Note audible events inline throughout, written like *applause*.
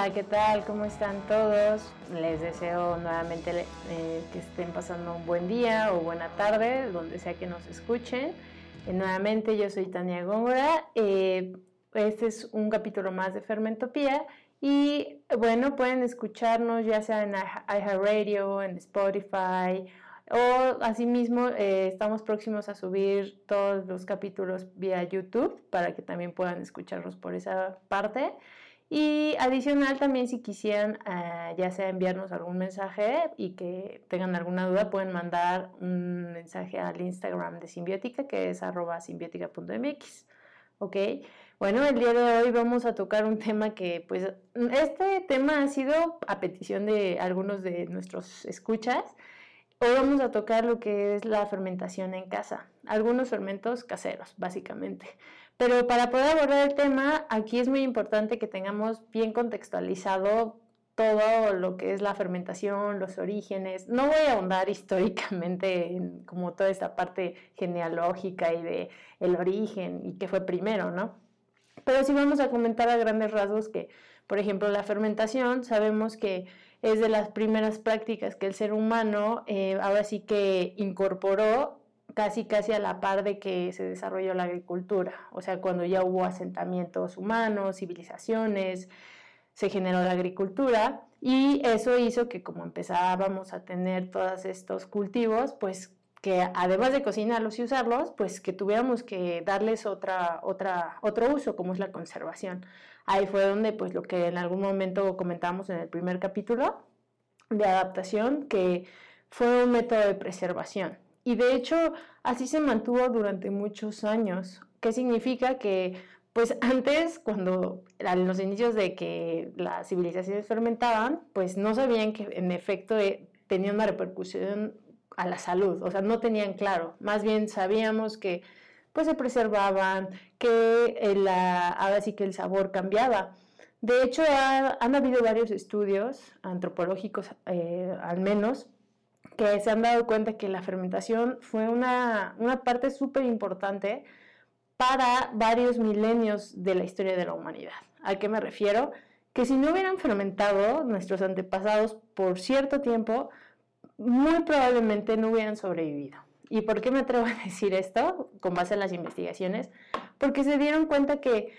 Hola, ¿qué tal? ¿Cómo están todos? Les deseo nuevamente eh, que estén pasando un buen día o buena tarde, donde sea que nos escuchen. Eh, nuevamente, yo soy Tania Góngora. Eh, este es un capítulo más de Fermentopía. Y bueno, pueden escucharnos ya sea en iHeartRadio, en Spotify o asimismo estamos próximos a subir todos los capítulos vía YouTube para que también puedan escucharlos por esa parte. Y adicional también si quisieran eh, ya sea enviarnos algún mensaje y que tengan alguna duda pueden mandar un mensaje al Instagram de Simbiótica que es arroba simbiótica.mx. ¿Ok? Bueno, el día de hoy vamos a tocar un tema que pues este tema ha sido a petición de algunos de nuestros escuchas. Hoy vamos a tocar lo que es la fermentación en casa, algunos fermentos caseros, básicamente. Pero para poder abordar el tema, aquí es muy importante que tengamos bien contextualizado todo lo que es la fermentación, los orígenes. No voy a ahondar *laughs* históricamente en como toda esta parte genealógica y de el origen y qué fue primero, ¿no? Pero sí vamos a comentar a grandes rasgos que, por ejemplo, la fermentación, sabemos que es de las primeras prácticas que el ser humano eh, ahora sí que incorporó casi casi a la par de que se desarrolló la agricultura, o sea, cuando ya hubo asentamientos humanos, civilizaciones, se generó la agricultura y eso hizo que como empezábamos a tener todos estos cultivos, pues que además de cocinarlos y usarlos, pues que tuviéramos que darles otra, otra, otro uso, como es la conservación. Ahí fue donde, pues lo que en algún momento comentamos en el primer capítulo de adaptación, que fue un método de preservación. Y de hecho, así se mantuvo durante muchos años. ¿Qué significa? Que, pues *laughs* antes, cuando en los inicios de que las civilizaciones fermentaban, pues no sabían que en efecto eh, tenía una repercusión a la salud, o sea, no tenían claro. Más bien sabíamos que pues se preservaban, que eh, la, ahora sí que el sabor cambiaba. De hecho, han habido varios estudios antropológicos, eh, al menos, que se han dado cuenta que la fermentación fue una, parte súper importante para varios milenios de la historia de la humanidad. ¿A qué me refiero? Que si no hubieran fermentado nuestros antepasados por cierto tiempo, muy probablemente no hubieran sobrevivido. ¿Y por qué me atrevo a *laughs* decir esto? Con base en las investigaciones. Porque se dieron cuenta que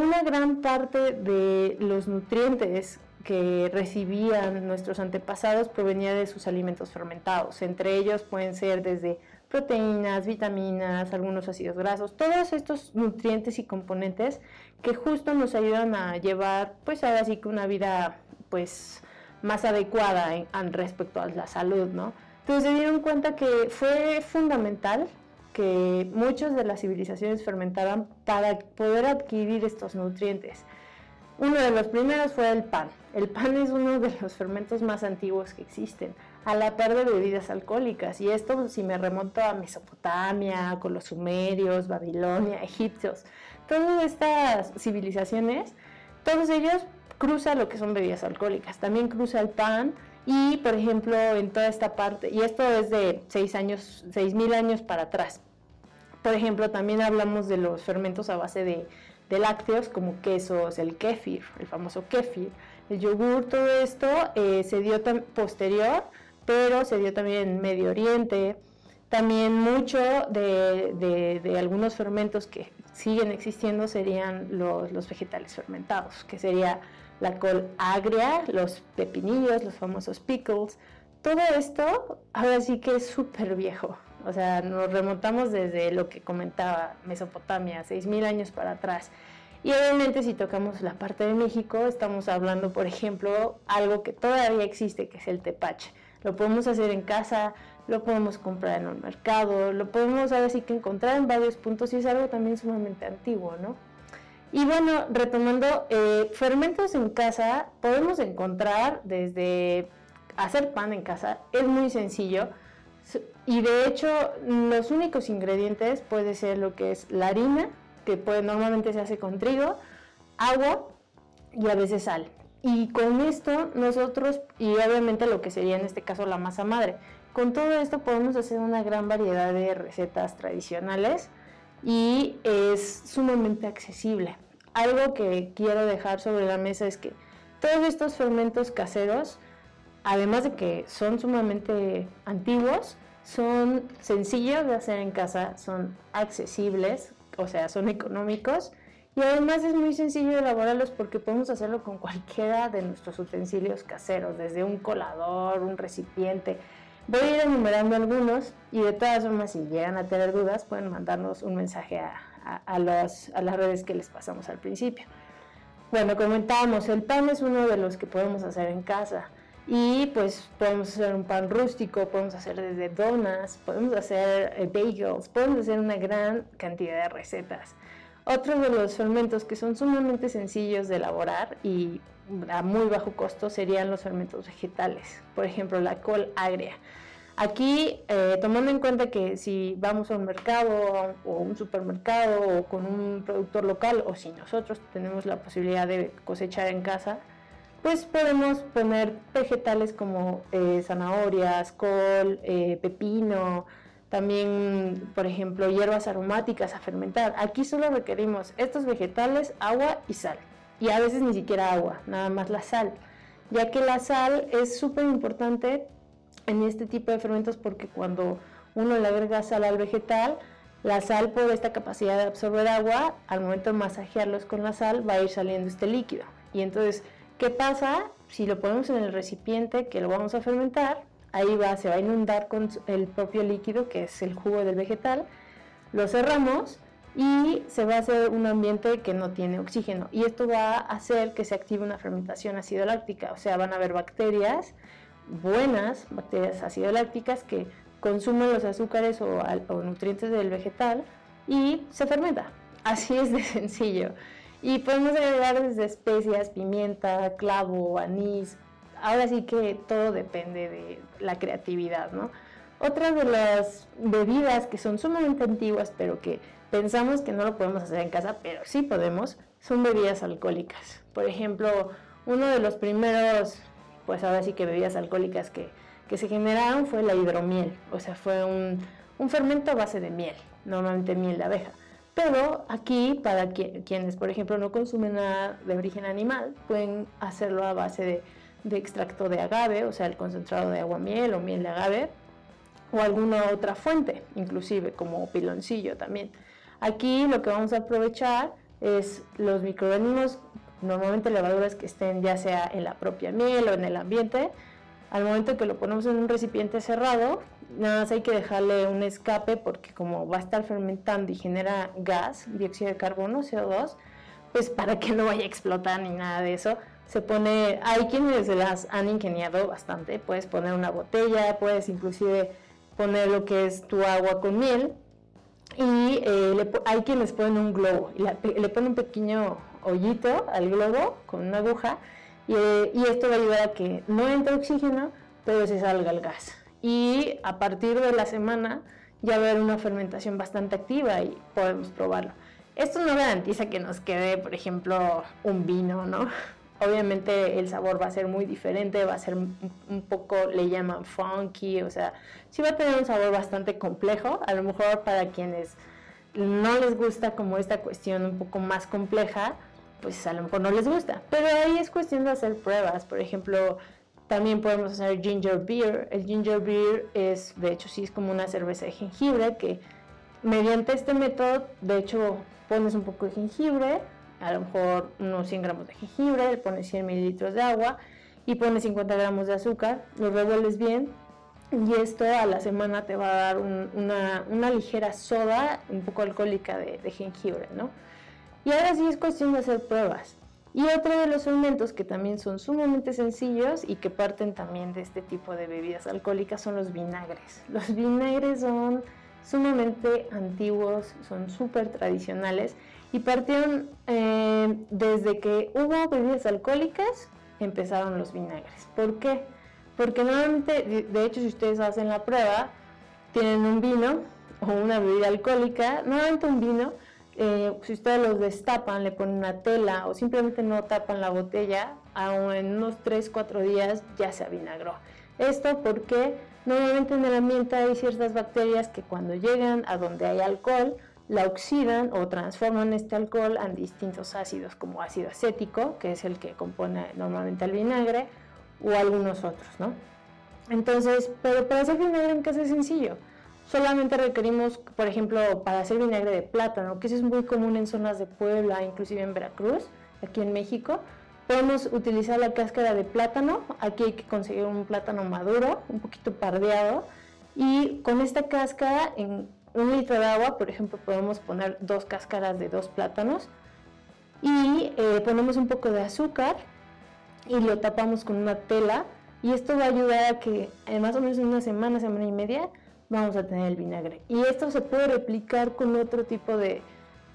una gran parte de los nutrientes que recibían nuestros antepasados provenía de sus alimentos fermentados. Entre ellos pueden ser desde proteínas, vitaminas, algunos ácidos grasos, todos estos nutrientes y componentes que justo nos ayudan a llevar, pues ahora sí que una vida, pues más adecuada en, respecto a la salud, ¿no? Entonces se dieron cuenta que fue fundamental que muchas de las civilizaciones fermentaran para poder adquirir estos nutrientes. Uno de los primeros fue el pan. El pan es uno de los fermentos más antiguos que existen, a la par de bebidas alcohólicas. Y esto si me remonto a Mesopotamia, con los sumerios, Babilonia, egipcios, todas estas civilizaciones, todos ellos cruza lo que son bebidas alcohólicas. También cruza el pan y, por ejemplo, en toda esta parte, y esto es de seis años, seis mil años para atrás. Por ejemplo, también hablamos de los fermentos a base de lácteos como quesos, el kéfir, el famoso kéfir, el yogur, todo esto eh, se dio posterior, pero se dio también en Medio Oriente. También mucho de, algunos fermentos que siguen existiendo serían los, los, vegetales fermentados, que sería la col agria, los pepinillos, los famosos pickles. Todo esto ahora sí que es súper viejo. O sea, nos remontamos desde lo que comentaba Mesopotamia, 6.000 años para atrás. Y obviamente si tocamos la parte de México, estamos hablando, por ejemplo, algo que todavía existe, que es el tepache. Lo podemos hacer en casa, lo podemos comprar en el mercado, lo podemos ahora sí que encontrar en varios puntos y es algo también sumamente antiguo, ¿no? Y bueno, retomando, eh, fermentos en casa podemos encontrar desde hacer pan en casa, es muy sencillo y de hecho, los únicos ingredientes puede ser lo que es la harina, que puede, normalmente se hace con trigo, agua y a veces sal. Y con esto nosotros, y obviamente lo que sería en este caso la masa madre, con todo esto podemos hacer una gran variedad de recetas tradicionales y es sumamente accesible. Algo que quiero dejar sobre la mesa es que todos estos fermentos caseros, además de que son sumamente antiguos, son sencillos de hacer en casa, son accesibles, o sea, son económicos y además es muy sencillo elaborarlos porque podemos hacerlo con cualquiera de nuestros utensilios caseros, desde un colador, un recipiente. Voy a ir enumerando algunos y de todas formas si llegan a tener dudas pueden mandarnos un mensaje a, a, las redes que les pasamos al principio. Bueno, comentábamos, el pan es uno de los que podemos hacer en casa. Y pues podemos hacer un pan rústico, podemos hacer desde donas, podemos hacer eh, bagels, podemos hacer una gran cantidad de recetas. Otros de los fermentos que son sumamente sencillos de elaborar y a muy bajo costo serían los fermentos vegetales, por ejemplo la col agria. Aquí, eh, tomando en cuenta que si vamos a un mercado o un supermercado o con un productor local o si nosotros tenemos la posibilidad de cosechar en casa, pues podemos poner vegetales como eh, zanahorias, col, eh, pepino, también, por ejemplo, hierbas aromáticas a fermentar. Aquí solo requerimos estos vegetales, agua y sal. Y a veces ni siquiera agua, nada más la sal. Ya que la sal es súper importante en este tipo de fermentos porque cuando uno le agrega sal al vegetal, la sal por esta capacidad de absorber agua, al momento de masajearlos con la sal va a ir saliendo este líquido. Y entonces ¿Qué pasa? Si lo ponemos en el recipiente que lo vamos a fermentar, ahí va, se va a inundar con el propio líquido que es el jugo del vegetal, lo cerramos y se va a hacer un ambiente que no tiene oxígeno y esto va a hacer que se active una fermentación ácido láctica, o sea, van a haber bacterias buenas, bacterias ácido lácticas que consumen los azúcares o, o nutrientes del vegetal y se fermenta. Así es de sencillo. Y podemos agregar desde especias, pimienta, clavo, anís. Ahora sí que todo depende de la creatividad, ¿no? Otra de las bebidas que son sumamente antiguas, pero que pensamos que no lo podemos hacer en casa, pero sí podemos, son bebidas alcohólicas. Por ejemplo, uno de los primeros, pues ahora sí que bebidas alcohólicas que, que se generaron fue la hidromiel, o sea, fue un, un fermento a base de miel, normalmente miel de abeja. Pero aquí, para quienes, por ejemplo, no consumen nada de origen animal, pueden hacerlo a base de, extracto de agave, o sea, el concentrado de agua miel o miel de agave, o alguna otra fuente, inclusive como piloncillo también. Aquí lo que vamos a aprovechar es los microorganismos, normalmente levaduras que estén ya sea en la propia miel o en el ambiente, al momento que lo ponemos en un recipiente cerrado, nada más hay que dejarle un escape porque como va a estar fermentando y genera gas, dióxido de carbono, CO2, pues para que no vaya a explotar ni nada de eso, se pone, hay quienes las han ingeniado bastante, puedes poner una botella, puedes inclusive poner lo que es tu agua con miel y eh, hay quienes ponen un globo le ponen un pequeño hoyito al globo con una aguja y, esto va a ayudar a que no entre oxígeno, pero se salga el gas y a partir de la semana ya va a haber una fermentación bastante activa y podemos probarlo. Esto no garantiza que nos quede, por ejemplo, un vino, ¿no? Obviamente el sabor va a ser muy diferente, va a ser un poco, le llaman funky, o sea, sí va a tener un sabor bastante complejo, a lo mejor para quienes no les gusta como esta cuestión un poco más compleja, pues a lo mejor no les gusta, pero ahí es cuestión de hacer pruebas, por ejemplo, también podemos hacer ginger beer. El ginger beer es, de hecho, sí es como una cerveza de jengibre que mediante este método, de hecho, pones un poco de jengibre, a lo mejor unos 100 gramos de jengibre, le pones 100 mililitros de agua y pones 50 gramos de azúcar, lo revuelves bien y esto a la semana te va a dar una, una, ligera soda un poco alcohólica de, de jengibre, ¿no? Y ahora sí es cuestión de hacer pruebas. Y otro de los alimentos que también son sumamente sencillos y que parten también de este tipo de bebidas alcohólicas son los vinagres. Los vinagres son sumamente antiguos, son súper tradicionales y partieron eh, desde que hubo bebidas alcohólicas, empezaron los vinagres. ¿Por qué? Porque normalmente, de hecho, si ustedes hacen la prueba, tienen un vino o una bebida alcohólica, normalmente un vino, eh, si ustedes los destapan, le ponen una tela o simplemente no tapan la botella, aún en unos 3-4 días ya se avinagró. Esto porque normalmente en el ambiente hay ciertas bacterias que cuando llegan a donde hay alcohol la oxidan o transforman este alcohol en distintos ácidos, como ácido acético, que es el que compone normalmente el vinagre, o algunos otros, ¿no? Entonces, pero para hacer vinagre en casa es sencillo. Solamente requerimos, por ejemplo, para hacer vinagre de plátano, que eso es muy común en zonas de Puebla, inclusive en Veracruz, aquí en México, podemos utilizar la cáscara de plátano. Aquí hay que conseguir un plátano maduro, un poquito pardeado, y con esta cáscara en un litro de agua, por ejemplo, podemos poner dos cáscaras de dos plátanos y eh, ponemos un poco de azúcar y lo tapamos con una tela y esto va a ayudar a que en más o menos en una semana, semana y media vamos a tener el vinagre. Y esto se puede replicar con otro tipo de,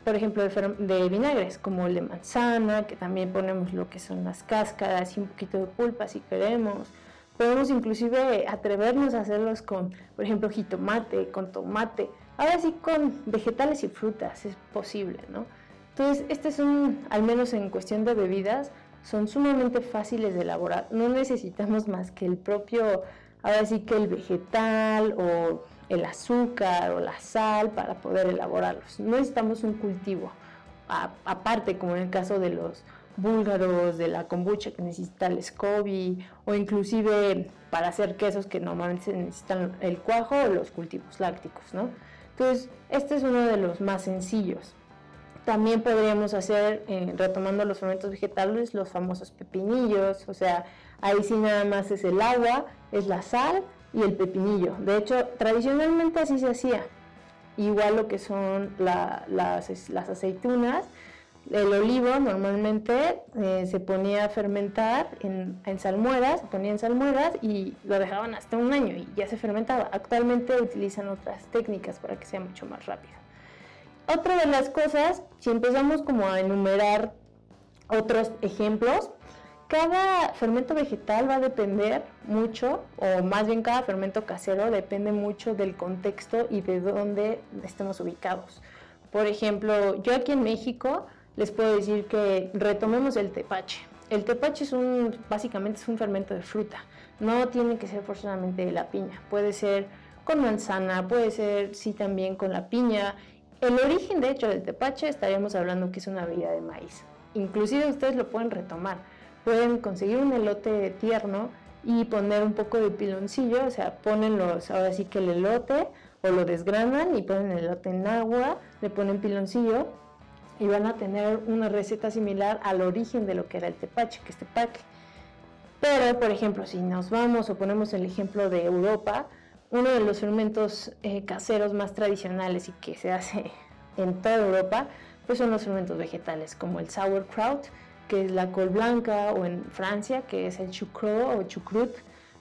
por ejemplo, de, de, vinagres, como el de manzana, que también ponemos lo que son las cáscaras y un poquito de pulpa si queremos. Podemos inclusive atrevernos a hacerlos con, por ejemplo, jitomate, con tomate. Ahora sí con vegetales y frutas es posible, ¿no? Entonces, este son, al menos en cuestión de bebidas, son sumamente fáciles de elaborar. No necesitamos más que el propio, ahora sí que el vegetal o el azúcar o la sal para poder elaborarlos. No necesitamos un cultivo aparte, como en el caso de los búlgaros, de la kombucha que necesita el SCOBY o inclusive para hacer quesos que normalmente necesitan el cuajo o los cultivos lácticos, ¿no? Entonces, este es uno de los más sencillos. También podríamos hacer, eh, retomando los fermentos vegetales, los famosos pepinillos, o sea, ahí sí nada más es el agua, es la sal y el pepinillo. De hecho, tradicionalmente así se hacía. Igual lo que son las, aceitunas, el olivo normalmente eh, se ponía a fermentar en, en, se ponía en salmueras y lo dejaban hasta un año y ya se fermentaba. Actualmente utilizan otras técnicas para que sea mucho más rápido. Otra de las cosas, si empezamos como a enumerar otros ejemplos, cada fermento vegetal va a depender mucho, o más bien cada fermento casero depende mucho del contexto y de dónde estemos ubicados. Por ejemplo, yo aquí en México, les puedo decir que retomemos el tepache. El tepache es un, básicamente es un fermento de fruta. No tiene que ser forzosamente de la piña. Puede ser con manzana, puede ser sí también con la piña. El origen de hecho del tepache estaríamos hablando que es una bebida de maíz. Inclusive ustedes lo pueden retomar. Pueden conseguir un elote tierno y poner un poco de piloncillo, o sea, ponen los, ahora sí que el elote o lo desgranan y ponen el elote en agua, le ponen piloncillo y van a tener una receta similar al origen de lo que era el tepache, que es tepache. Pero, por ejemplo, si nos vamos o ponemos el ejemplo de Europa, uno de los fermentos eh, caseros más tradicionales y que se hace *laughs* en toda Europa, pues son los fermentos vegetales, como el sauerkraut, que es la col blanca, o en Francia, que es el chucro o chucrut,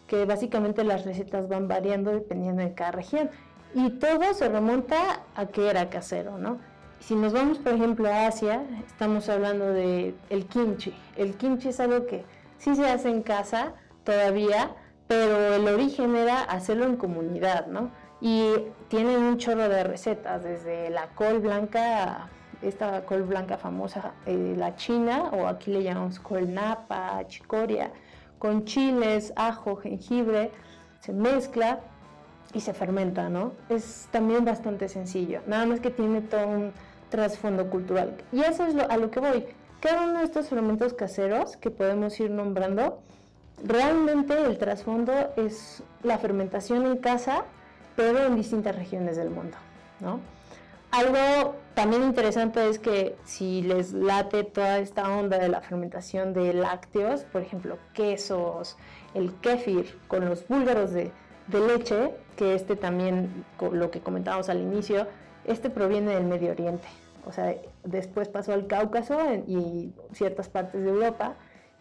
que básicamente las recetas van variando dependiendo de cada región. Y todo se remonta a que era casero, ¿no? Si nos vamos, por ejemplo, a Asia, estamos hablando de el kimchi. El kimchi es algo que sí se hace en casa todavía, pero el origen era hacerlo en comunidad, ¿no? Y tienen un chorro de recetas, desde la col blanca, esta col blanca famosa, eh, la china, o aquí le llamamos col napa, chicoria, con chiles, ajo, jengibre, se mezcla y se fermenta, ¿no? Es también bastante sencillo, nada más que tiene todo un trasfondo cultural. Y eso es a lo que voy. Cada uno de estos fermentos caseros que podemos ir nombrando, realmente el trasfondo es la fermentación en casa, pero en distintas regiones del mundo, ¿no? Algo también interesante es que si les late toda esta onda de la fermentación de lácteos, por ejemplo, quesos, el kéfir con los búlgaros de, de leche, que este también, lo que comentábamos al inicio, este proviene del Medio Oriente, o sea, después pasó al Cáucaso y ciertas partes de Europa,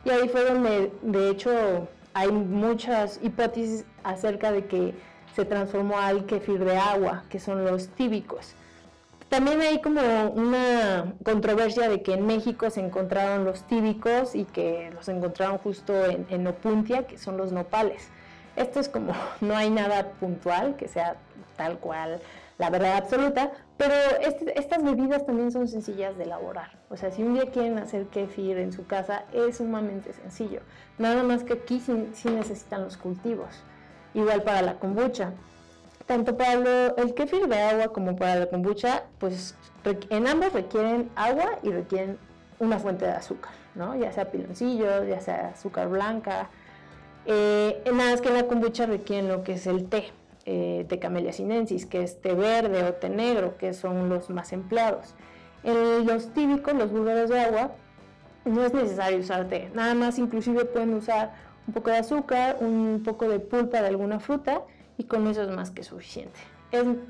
y ahí fue donde, de hecho, hay muchas hipótesis acerca de que se transformó al kefir de agua, que son los tíbicos. También hay como una controversia de que en México se encontraron los tíbicos y que los encontraron justo en, en Opuntia, que son los nopales. Esto es como, *laughs* no hay nada puntual que sea tal cual la verdad absoluta, pero este, estas bebidas también son sencillas de elaborar. O sea, si un día quieren hacer kefir en su casa, es sumamente sencillo. Nada más que aquí sí, necesitan los cultivos. Igual para la kombucha. tanto para el kefir de agua como para la kombucha, pues en ambos requieren agua y requieren una fuente de azúcar, ¿no? Ya sea piloncillo, ya sea azúcar blanca. Eh, nada más que en la kombucha requieren lo que es el té eh, de Camellia sinensis, que es té verde o té negro, que son los más empleados. En los típicos, los búlgaros de agua, no es necesario usar té, nada más inclusive pueden usar un poco de azúcar, un poco de pulpa de alguna fruta y con eso es más que suficiente.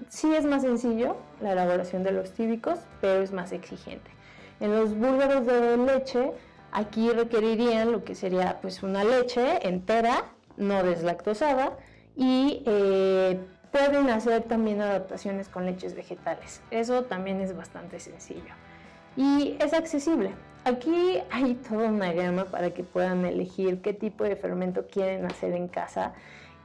sí es más sencillo la elaboración de los típicos, pero es más exigente. En los búlgaros de leche, aquí requerirían lo que sería pues una leche entera, no deslactosada, y eh, pueden hacer también adaptaciones con leches vegetales. Eso también es bastante sencillo. Y es accesible. Aquí hay toda una gama para que puedan elegir qué tipo de fermento quieren hacer en casa.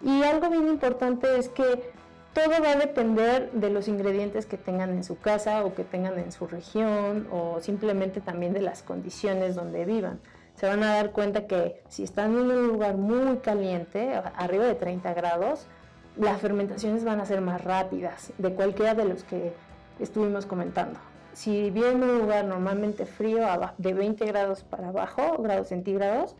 Y algo bien importante es que todo va a depender de los ingredientes que tengan en su casa o que tengan en su región o simplemente también de las condiciones donde vivan. Se van a dar cuenta que si están en un lugar muy caliente, arriba de 30 grados, las fermentaciones van a ser más rápidas de cualquiera de los que estuvimos comentando. Si viven en un lugar normalmente frío, de 20 grados para abajo, grados centígrados,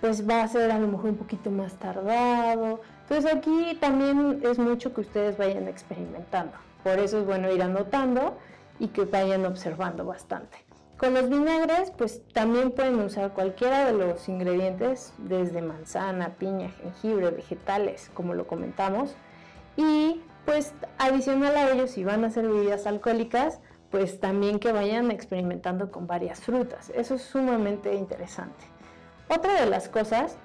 pues va a ser a lo mejor un poquito más tardado. Entonces aquí también es mucho que ustedes vayan experimentando. Por eso es bueno ir anotando y que vayan observando bastante. Con los vinagres, pues también pueden usar cualquiera de los ingredientes, desde manzana, piña, jengibre, vegetales, como lo comentamos. Y pues adicional a ellos, si van a hacer bebidas alcohólicas, pues también que vayan experimentando con varias frutas. Eso es sumamente interesante. Otra de las cosas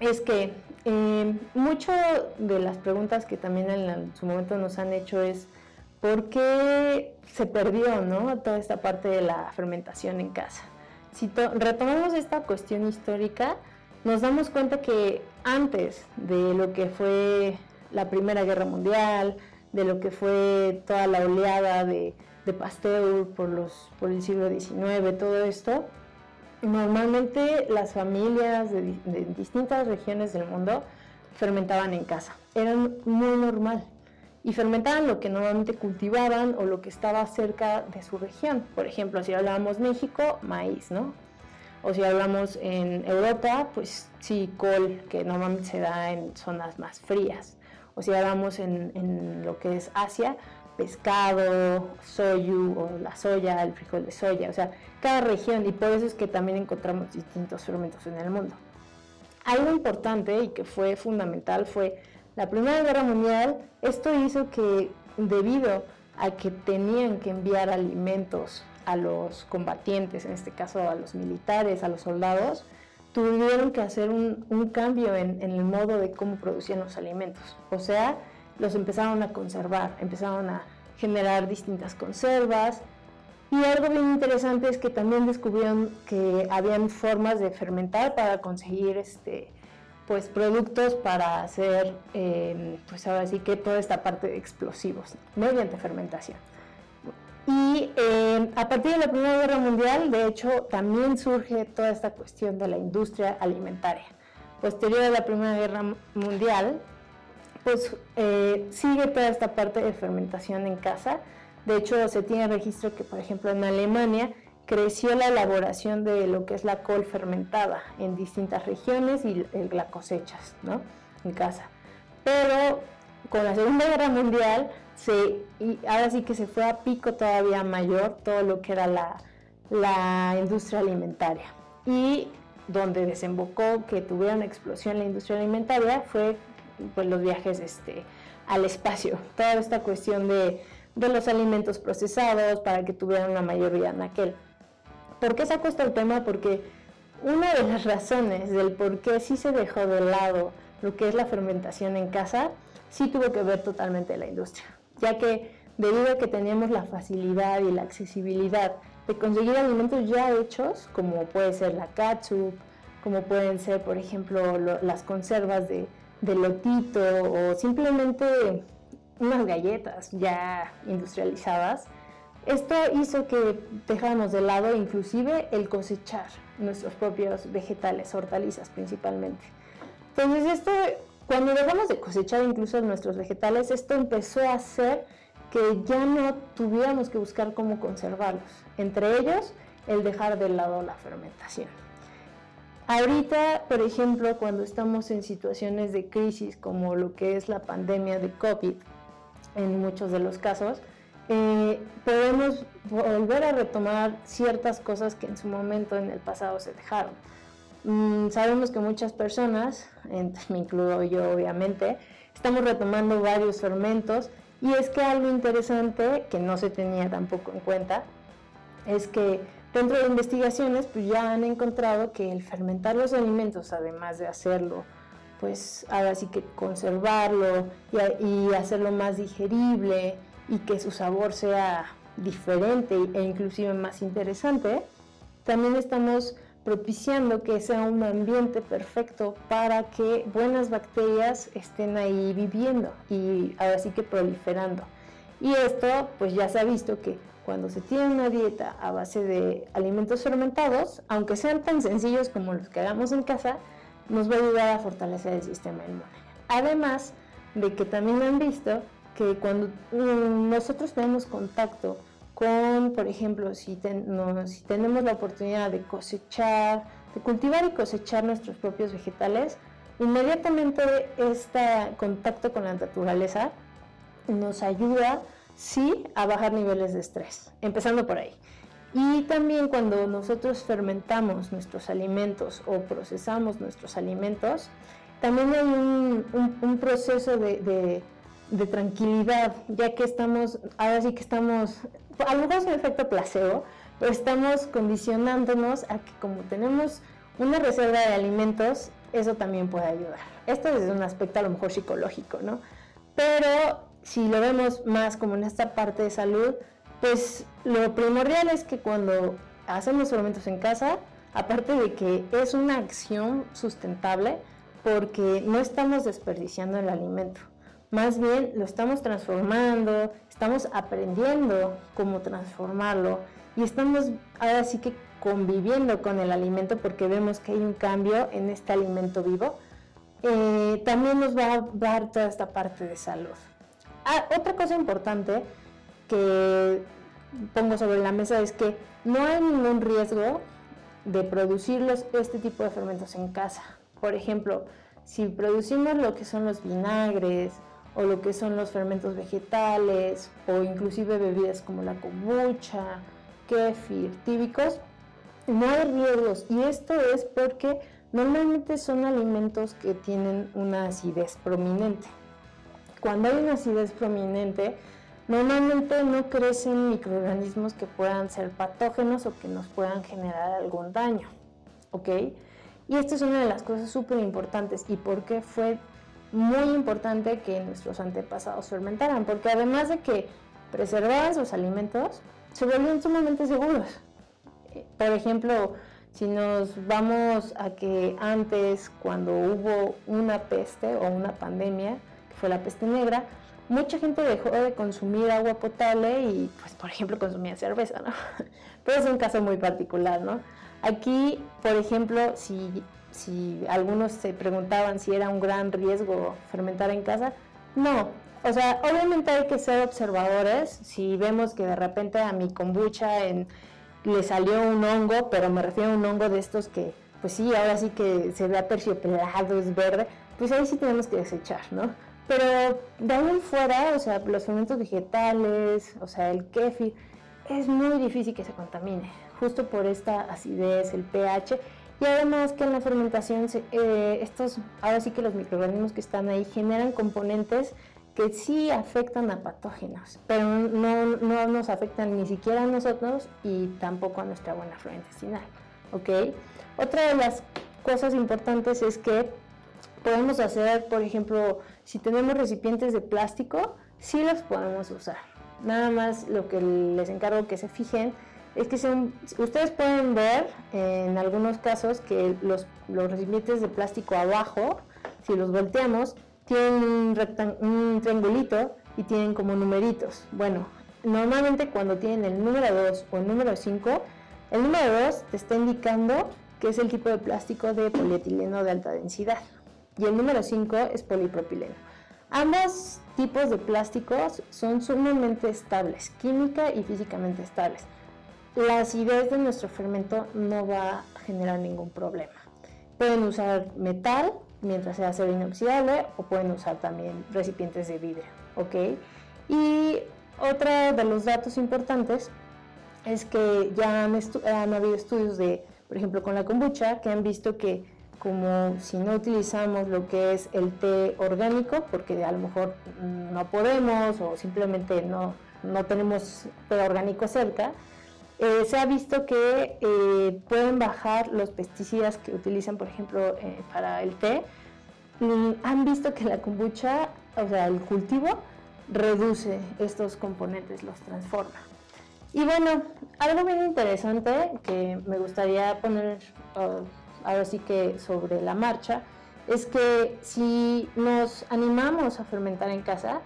es que eh, mucho de las preguntas que también en, su momento nos han hecho es por qué se perdió ¿no? toda esta parte de la fermentación en casa. Si retomamos esta cuestión histórica, nos damos cuenta que antes de lo que fue la Primera Guerra Mundial, de lo que fue toda la oleada de, Pasteur por el siglo XIX, todo esto, Normalmente las familias de, distintas regiones del mundo fermentaban en casa, era muy normal y fermentaban lo que normalmente cultivaban o lo que estaba cerca de su región. Por ejemplo, si hablábamos México, maíz, ¿no? O si hablamos en Europa, pues sí, col, que normalmente se da en zonas más frías. O si hablamos en, en lo que es Asia, pescado, soyu o la soya, el frijol de soya, o sea, cada región y por eso es que también encontramos distintos fermentos en el mundo. Algo importante y que fue fundamental fue la Primera Guerra Mundial. Esto hizo que debido a que tenían que enviar alimentos a los combatientes, en este caso a los militares, a los soldados, tuvieron que hacer un, cambio en, el modo de cómo producían los alimentos. O sea, los empezaron a conservar, empezaron a generar distintas conservas. Y algo bien interesante es que también descubrieron que habían formas de fermentar para conseguir este, pues, productos para hacer, em, pues ahora sí que toda esta parte de explosivos, mediante fermentación. Y em, a partir de la Primera Guerra Mundial, de hecho, también surge toda esta cuestión de la industria alimentaria. Posterior a la Primera Guerra Mundial, pues eh, sigue toda esta parte de fermentación en casa. De hecho, se tiene registro que, por ejemplo, en Alemania creció la elaboración de lo que es la col fermentada en distintas regiones y la cosechas, ¿no? En casa. Pero con la Segunda Guerra Mundial, se, ahora sí que se fue a pico todavía mayor todo lo que era la, la industria alimentaria. Y donde desembocó que tuviera una explosión la industria alimentaria fue pues, los viajes este, al espacio, toda esta cuestión de, de, los alimentos procesados para que tuvieran una mayor vida en aquel. ¿Por qué saco este tema? Porque una de las razones del por qué sí se dejó de lado lo que es la fermentación en casa, sí tuvo que ver totalmente la industria, ya que debido a que teníamos la facilidad y la accesibilidad de conseguir alimentos ya hechos, como puede ser la catsup, como pueden ser, por ejemplo, las conservas de, de lotito o simplemente unas galletas ya industrializadas, esto hizo que dejáramos de lado inclusive el cosechar nuestros propios vegetales, hortalizas principalmente. Entonces esto cuando dejamos de cosechar incluso nuestros vegetales, esto empezó a hacer que ya no tuviéramos que buscar cómo conservarlos. Entre ellos, el dejar de lado la fermentación. Ahorita, por ejemplo, cuando estamos en situaciones de crisis como lo que es la pandemia de COVID, en muchos de los casos, eh, podemos volver a retomar ciertas cosas que en su momento en el pasado se dejaron. Mm, sabemos que muchas personas, *laughs* me incluyo yo obviamente, estamos retomando varios fermentos y es que algo interesante que no se tenía tampoco en cuenta es que Dentro de investigaciones, pues ya han encontrado que el fermentar los alimentos, además de hacerlo, pues ahora sí que conservarlo y, hacerlo más digerible y que su sabor sea diferente e inclusive más interesante, también estamos propiciando que sea un ambiente perfecto para que buenas bacterias estén ahí viviendo y ahora sí que proliferando. Y esto pues ya se ha visto que cuando se tiene una dieta a base de alimentos fermentados, aunque sean tan sencillos como los que hagamos en casa, nos va a ayudar a fortalecer el sistema inmune. Además de que también han visto que cuando mm, nosotros tenemos contacto con, por ejemplo, si, si tenemos la oportunidad de cosechar, de cultivar y cosechar nuestros propios vegetales, inmediatamente este contacto con la naturaleza nos ayuda sí a bajar niveles de estrés, empezando por ahí. Y también cuando nosotros fermentamos nuestros alimentos o procesamos nuestros alimentos, también hay un, proceso de, tranquilidad, ya que estamos, ahora sí que estamos, a lo mejor es un efecto placebo, pero estamos condicionándonos a que como tenemos una reserva de alimentos, eso también puede ayudar. Esto desde un aspecto a lo mejor psicológico, ¿no? Pero si lo vemos más como en esta parte de salud, pues lo primordial es que cuando hacemos fermentos en casa, aparte de que es una acción sustentable, porque no estamos desperdiciando el alimento, más bien lo estamos transformando, estamos aprendiendo cómo transformarlo y estamos ahora sí que conviviendo con el alimento porque vemos que hay un cambio en este alimento vivo, eh, también nos va a dar toda esta parte de salud. Ah, otra cosa importante que pongo sobre la mesa es que no hay ningún riesgo de producir este tipo de fermentos en casa. Por ejemplo, si producimos lo que son los vinagres o lo que son los fermentos vegetales o inclusive bebidas como la kombucha, kefir, tíbicos, no hay riesgos. Y esto es porque normalmente son alimentos que tienen una acidez prominente. Cuando hay una acidez prominente, normalmente no crecen microorganismos que puedan ser patógenos o que nos puedan generar algún daño. ¿Ok? Y esta es una de las cosas súper importantes y por qué fue muy importante que nuestros antepasados fermentaran, porque además de que preservaban sus alimentos, se volvían sumamente seguros. Por ejemplo, si nos vamos a que antes, cuando hubo una peste o una pandemia, fue la peste negra, mucha gente dejó de consumir agua potable y, pues, por ejemplo, consumía cerveza, ¿no? *laughs* Pero es un caso muy particular, ¿no? Aquí, por ejemplo, si, si algunos se preguntaban si era un gran riesgo fermentar en casa, no. O sea, obviamente hay que ser observadores. Si vemos que de repente a mi kombucha en, le salió un hongo, pero me refiero a un hongo de estos que, pues sí, ahora sí que se ve aterciopelado, es verde, pues ahí sí tenemos que desechar, ¿no? Pero de ahí fuera, o sea, los fermentos vegetales, o sea, el kefir, es muy difícil que se contamine, justo por esta acidez, el pH, y además que en la fermentación, eh, estos, ahora sí que los microorganismos que están ahí generan componentes que sí afectan a patógenos, pero no, no nos afectan ni siquiera a nosotros y tampoco a nuestra buena flora intestinal, ¿ok? Otra de las cosas importantes es que podemos hacer, por ejemplo, si tenemos recipientes de plástico, sí los podemos usar. Nada más lo que les encargo que se fijen es que ustedes pueden ver en algunos casos que los, recipientes de plástico abajo, si los volteamos, tienen un, un triangulito y tienen como numeritos. Bueno, normalmente cuando tienen el número 2 o el número 5, el número 2 te está indicando que es el tipo de plástico de polietileno de alta densidad. y el número 5 es polipropileno. Ambos tipos de plásticos son sumamente estables, química y físicamente estables. La acidez de nuestro fermento no va a generar ningún problema. Pueden usar metal mientras sea acero inoxidable o pueden usar también recipientes de vidrio, ¿ok? Y otro de los datos importantes es que ya han, han habido estudios de, por ejemplo, con la kombucha, que han visto que como si no utilizamos lo que es el té orgánico, porque a lo mejor no podemos o simplemente no, no tenemos té orgánico cerca, eh, se ha visto que eh, pueden bajar los pesticidas que utilizan, por ejemplo, eh, para el té. Y han visto que la kombucha, o sea, el cultivo, reduce estos componentes, los transforma. Y bueno, algo bien interesante que me gustaría poner uh, ahora sí que sobre la marcha es que si nos animamos a fermentar en casa,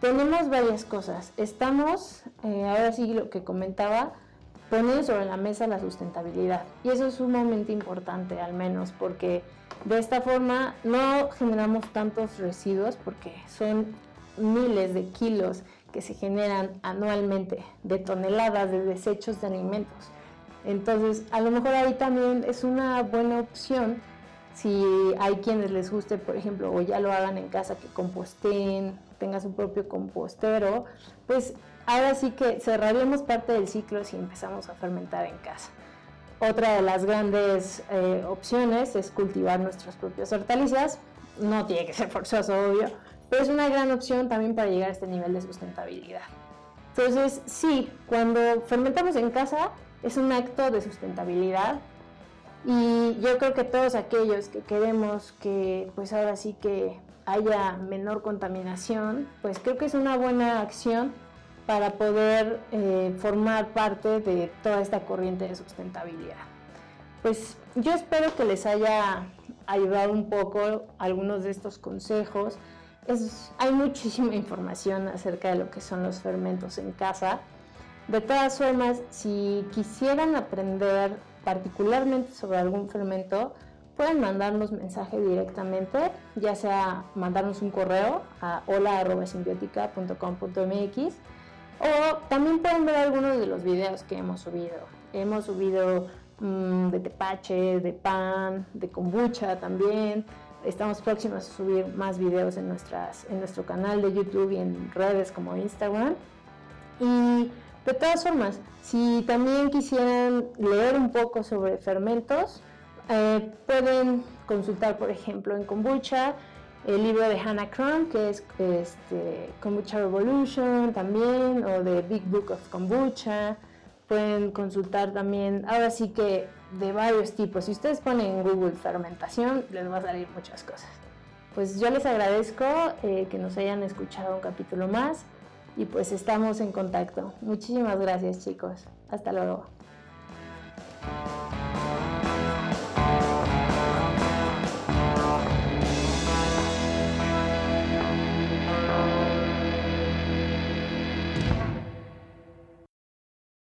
tenemos varias cosas. Estamos, eh, ahora sí lo que comentaba, poniendo sobre la mesa la sustentabilidad. Y eso es sumamente importante, al menos, porque de esta forma no generamos tantos residuos, porque son miles de kilos que se generan anualmente de toneladas de desechos de alimentos. Entonces, a lo mejor ahí también es una buena opción si hay quienes les guste, por ejemplo, o ya lo hagan en casa, que composten, tenga su propio compostero, pues ahora sí que cerraríamos parte del ciclo si empezamos a fermentar en casa. Otra de las grandes eh, opciones es cultivar nuestras propias hortalizas. No tiene que ser forzoso, obvio, pero es una gran opción también para llegar a este nivel de sustentabilidad. Entonces, sí, cuando fermentamos en casa es un acto de sustentabilidad y yo creo que todos aquellos que queremos que pues ahora sí que haya menor contaminación, pues creo que es una buena acción para poder eh, formar parte de toda esta corriente de sustentabilidad. Pues yo espero que les haya ayudado un poco algunos de estos consejos hay muchísima información acerca de lo que son los fermentos en casa. De todas formas, si quisieran aprender particularmente sobre algún fermento, pueden mandarnos mensaje directamente, ya sea mandarnos un correo a hola.simbiótica.com.mx o también pueden ver algunos de los videos que hemos subido. Hemos subido mm, de tepache, de pan, de kombucha también, Estamos próximos a subir más videos en, en nuestro canal de YouTube y en redes como Instagram. Y de todas formas, si también quisieran leer un poco sobre fermentos, eh, pueden consultar, por ejemplo, en Kombucha, el libro de Hannah Crum, que es este, Kombucha Revolution también, o The Big Book of Kombucha. Pueden consultar también, ahora sí que de varios tipos. Si ustedes ponen en Google fermentación, les va a salir muchas cosas. Pues yo les agradezco eh, que nos hayan escuchado un capítulo más y pues estamos en contacto. Muchísimas gracias chicos. Hasta luego.